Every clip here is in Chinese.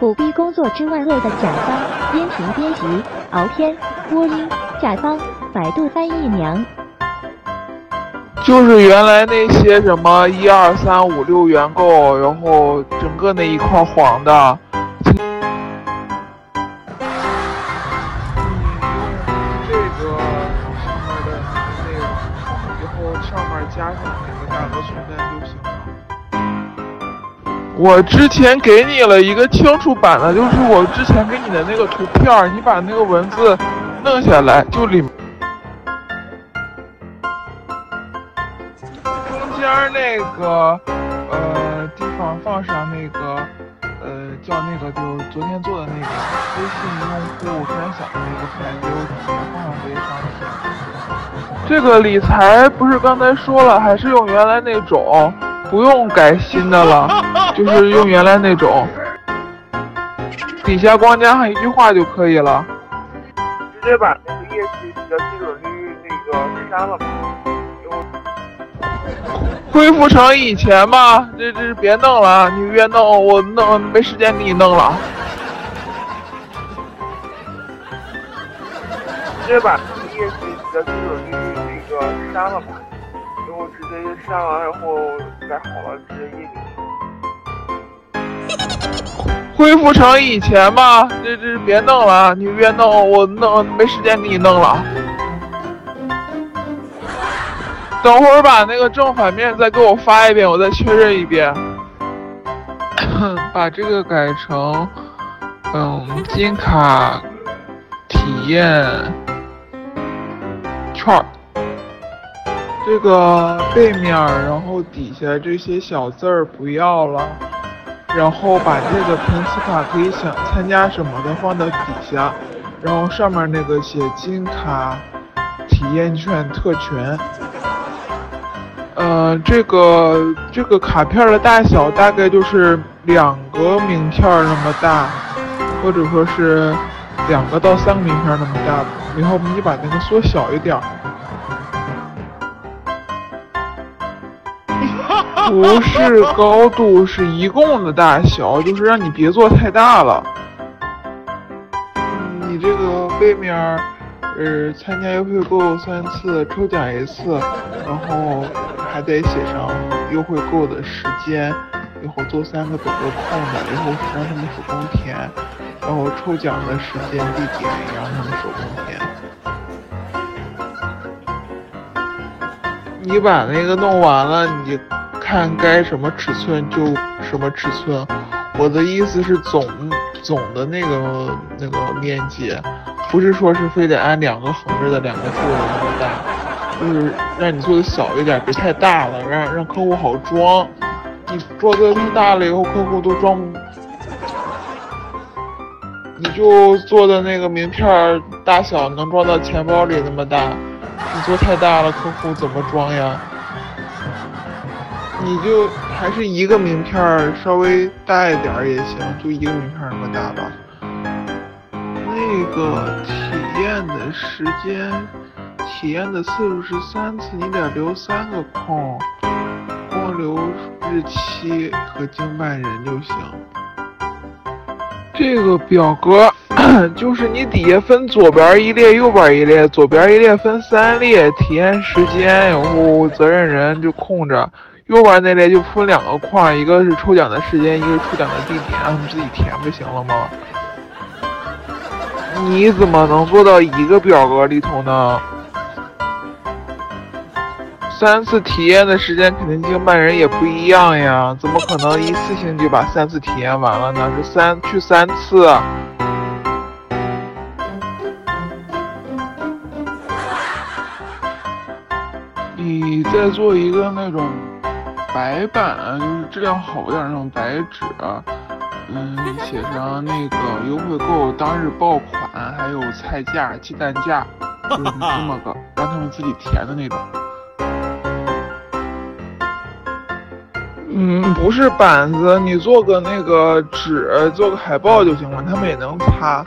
苦逼工作之万恶的甲方，音频编辑敖天，播音甲方百度翻译娘。就是原来那些什么一二三五六原购，然后整个那一块黄的。嗯，用这个上面的那个，以后上面加上那个价格存在就行了。我之前给你了一个清楚版的，就是我之前给你的那个图片，你把那个文字弄下来，就里。中间那个呃地方放上那个呃叫那个就是昨天做的那个微信用户分享的那个牌子，我放上微商品。这个理财不是刚才说了，还是用原来那种，不用改新的了，就是用原来那种，底下光加上一句话就可以了。直接把那个业绩的基准率那个删了吧。恢复成以前吧，这这别弄了，你越弄我弄没时间给你弄了。直接把业绩的基准率那个删了吧，然后直接删完然后改好了直接印。恢复成以前吧，这这别弄了，你越弄我弄没时间给你弄了。等会儿把那个正反面再给我发一遍，我再确认一遍。把这个改成，嗯，金卡体验券儿。这个背面，然后底下这些小字儿不要了，然后把这个凭此卡可以想参加什么的放到底下，然后上面那个写金卡体验券特权。呃，这个这个卡片的大小大概就是两个名片那么大，或者说是两个到三个名片那么大。然后你把那个缩小一点。不是高度，是一共的大小，就是让你别做太大了。你这个背面，呃，参加优惠购三次，抽奖一次，然后。还得写上优惠购的时间，以后做三个表格空的，以后让他们手工填，然后抽奖的时间地点也让他们手工填。你把那个弄完了，你就看该什么尺寸就什么尺寸。我的意思是总总的那个那个面积，不是说是非得按两个横着的两个竖的那么大。就是让你做的小一点，别太大了，让让客户好装。你做的太大了以后，客户都装。你就做的那个名片大小能装到钱包里那么大，你做太大了，客户怎么装呀？你就还是一个名片儿，稍微大一点也行，就一个名片那么大吧。那个体验的时间。体验的次数是三次，你得留三个空，光留日期和经办人就行。这个表格 就是你底下分左边一列，右边一列，左边一列分三列，体验时间，然后责任人就空着，右边那类就分两个框，一个是抽奖的时间，一个是抽奖的地点，让他们自己填不行了吗？你怎么能做到一个表格里头呢？三次体验的时间肯定经办人也不一样呀，怎么可能一次性就把三次体验完了呢？是三去三次。你再做一个那种白板，就是质量好一点那种白纸，嗯，写上那个优惠购当日爆款，还有菜价、鸡蛋价，就是这么个，让他们自己填的那种。嗯，不是板子，你做个那个纸，做个海报就行了，他们也能擦。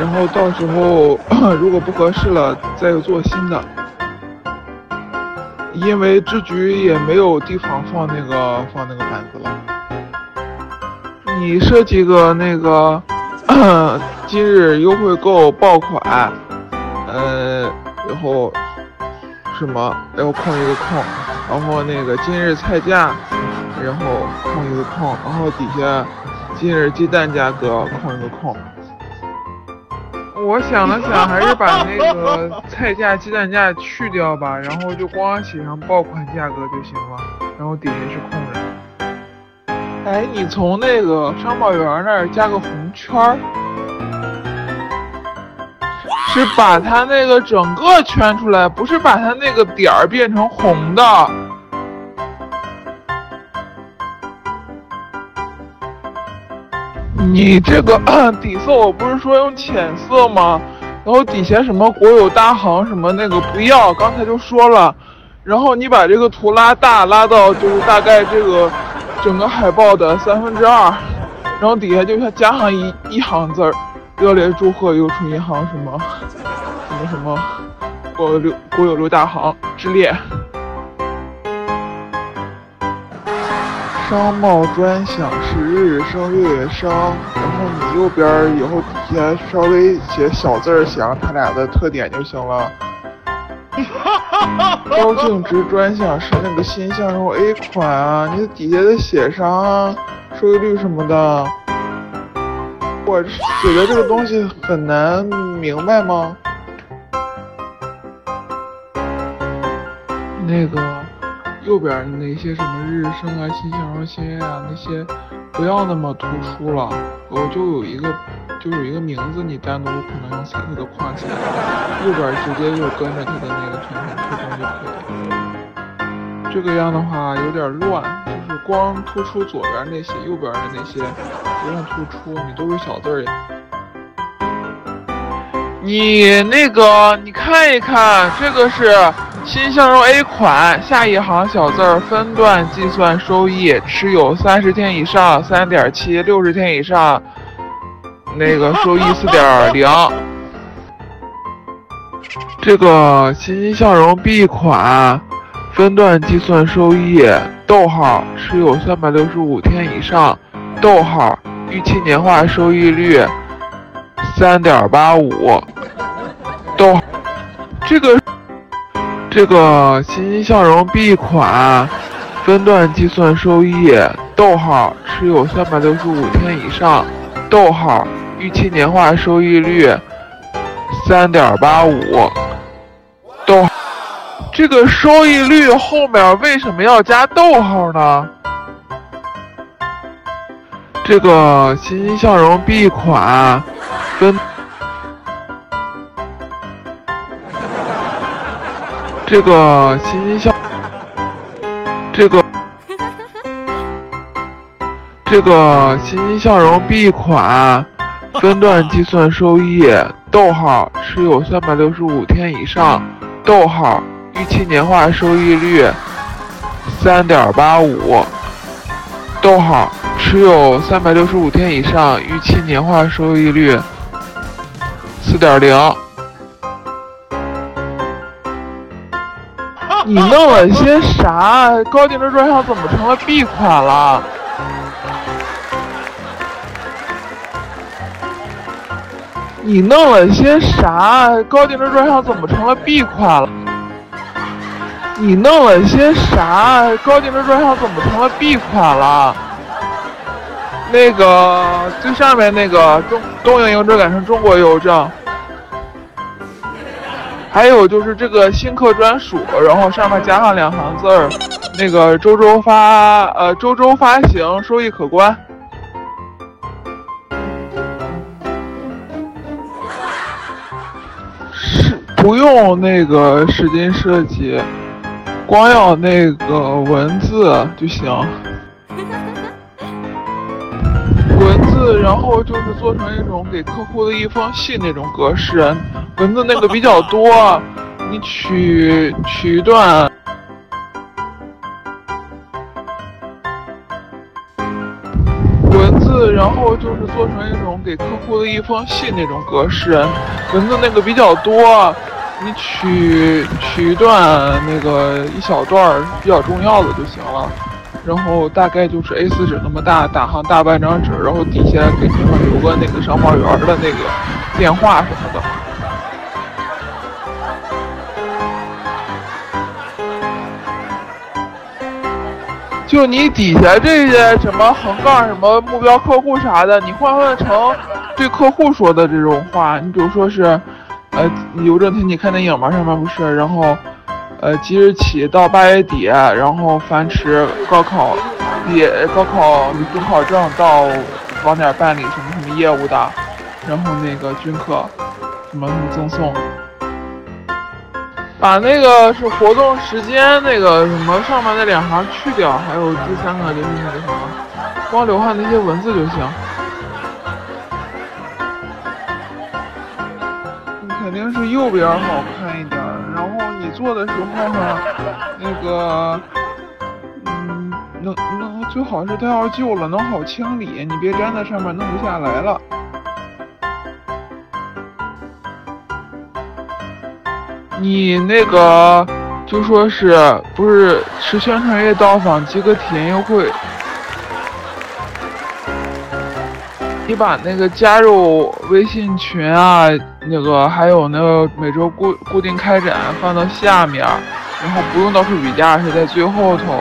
然后到时候 如果不合适了，再做新的。因为支局也没有地方放那个放那个板子了。你设计个那个 今日优惠购爆款，呃，然后什么，然后空一个空，然后那个今日菜价，然后空一个空，然后底下今日鸡蛋价格空一个空。我想了想，还是把那个菜价、鸡蛋价去掉吧，然后就光写上爆款价格就行了，然后底下是空的。哎，你从那个商宝园那儿加个红圈，是把它那个整个圈出来，不是把它那个点儿变成红的。你这个 底色我不是说用浅色吗？然后底下什么国有大行什么那个不要，刚才就说了。然后你把这个图拉大，拉到就是大概这个整个海报的三分之二，然后底下就像加上一一行字儿：热烈祝贺邮储银行什么什么什么国有六国有六大行之列。商贸专享是日升月月升，然后你右边以后底下稍微写小字儿，写上它俩的特点就行了。高净值专享是那个新项目 A 款啊，你底下得写上收益率什么的。我写的这个东西很难明白吗？那个。右边那些什么日升啊、新向荣新啊那些，不要那么突出了。我就有一个，就有一个名字，你单独可能用彩色的框起来，右边直接就跟着它的那个产品特征就可以了。这个样的话有点乱，就是光突出左边那些，右边的那些不用突出，你都是小字儿。你那个，你看一看，这个是。新向荣 A 款，下一行小字儿分段计算收益，持有三十天以上三点七，六十天以上那个收益四点零。这个欣欣向荣 B 款，分段计算收益，逗号持有三百六十五天以上，逗号预期年化收益率三点八五，逗这个。这个欣欣向荣 B 款，分段计算收益，逗号持有三百六十五天以上，逗号预期年化收益率三点八五，逗。这个收益率后面为什么要加逗号呢？这个欣欣向荣 B 款，分。这个欣欣向，这个这个欣欣向荣 B 款，分段计算收益，逗号持有三百六十五天以上，逗号预期年化收益率三点八五，逗号持有三百六十五天以上，预期年化收益率四点零。你弄了些啥？高定值专项怎么成了 B 款了？你弄了些啥？高定值专项怎么成了 B 款了？你弄了些啥？高定值专项怎么成了 B 款了？那个最上面那个中东营邮政改成中国邮政。还有就是这个新客专属，然后上面加上两行字儿，那个周周发，呃，周周发行，收益可观。是不用那个使劲设计，光要那个文字就行。字，然后就是做成一种给客户的一封信那种格式。文字那个比较 多，你取取一段文字，然后就是做成一种给客户的一封信那种格式。文字那个比较多，你取取一段那个一小段比较重要的就行了。然后大概就是 A4 纸那么大，打上大半张纸，然后底下给你们留个那个上报员的那个电话什么的。就你底下这些什么横杠什么目标客户啥的，你换换成对客户说的这种话，你比如说是，呃，邮政听你看电影嘛，上面不是，然后，呃，即日起到八月底，然后凡持高考毕业、高考准考证到网点办理什么什么业务的，然后那个均可什么什么赠送。把那个是活动时间那个什么上面那两行去掉，还有第三个就是那个什么，光留下那些文字就行。肯定是右边好看一点，然后你做的时候呢，那个，嗯，能能最好是它要旧了，能好清理，你别粘在上面弄不下来了。你那个就说是不是是宣传月到访即可体验优惠？你把那个加入微信群啊，那个还有那个每周固固定开展放到下面，然后不用到处比价，是在最后头，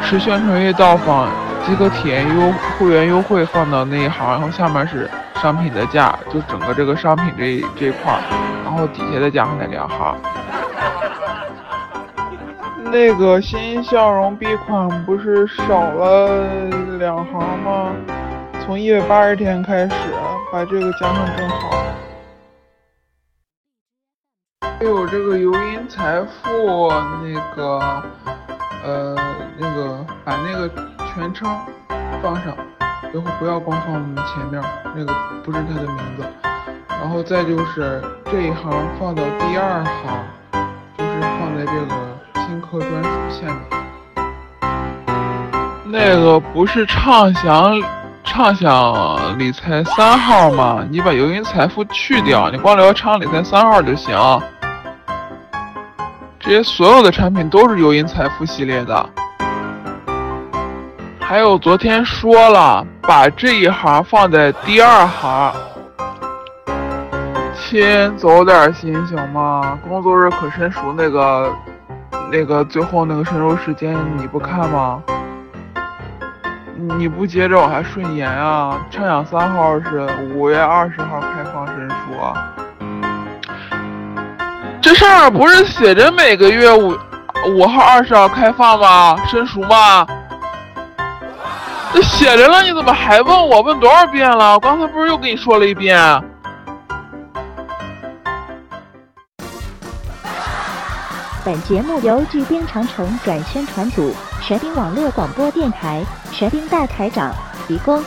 是宣传月到访即可体验优会员优惠放到那一行，然后下面是商品的价，就整个这个商品这这块儿，然后底下再加上那两行。那个新笑容 B 款不是少了两行吗？从一百八十天开始，把这个加上正好。还有这个游银财富那个，呃，那个把那个全称放上，以后不要光放我们前面，那个不是他的名字。然后再就是这一行放到第二行，就是放在这个。新课专属下面，那个不是畅想畅想理财三号嘛？你把游银财富去掉，你光聊畅理财三号就行。这些所有的产品都是游银财富系列的。还有昨天说了，把这一行放在第二行。亲，走点心行吗？工作日可申熟那个。那个最后那个申赎时间你不看吗？你不接着我还顺延啊！畅想三号是五月二十号开放申书，这上面不是写着每个月五五号二十号开放吗？申书吗？这写着了，你怎么还问我？问多少遍了？我刚才不是又跟你说了一遍？本节目由巨兵长城转宣传组、神兵网络广播电台、神兵大台长提供。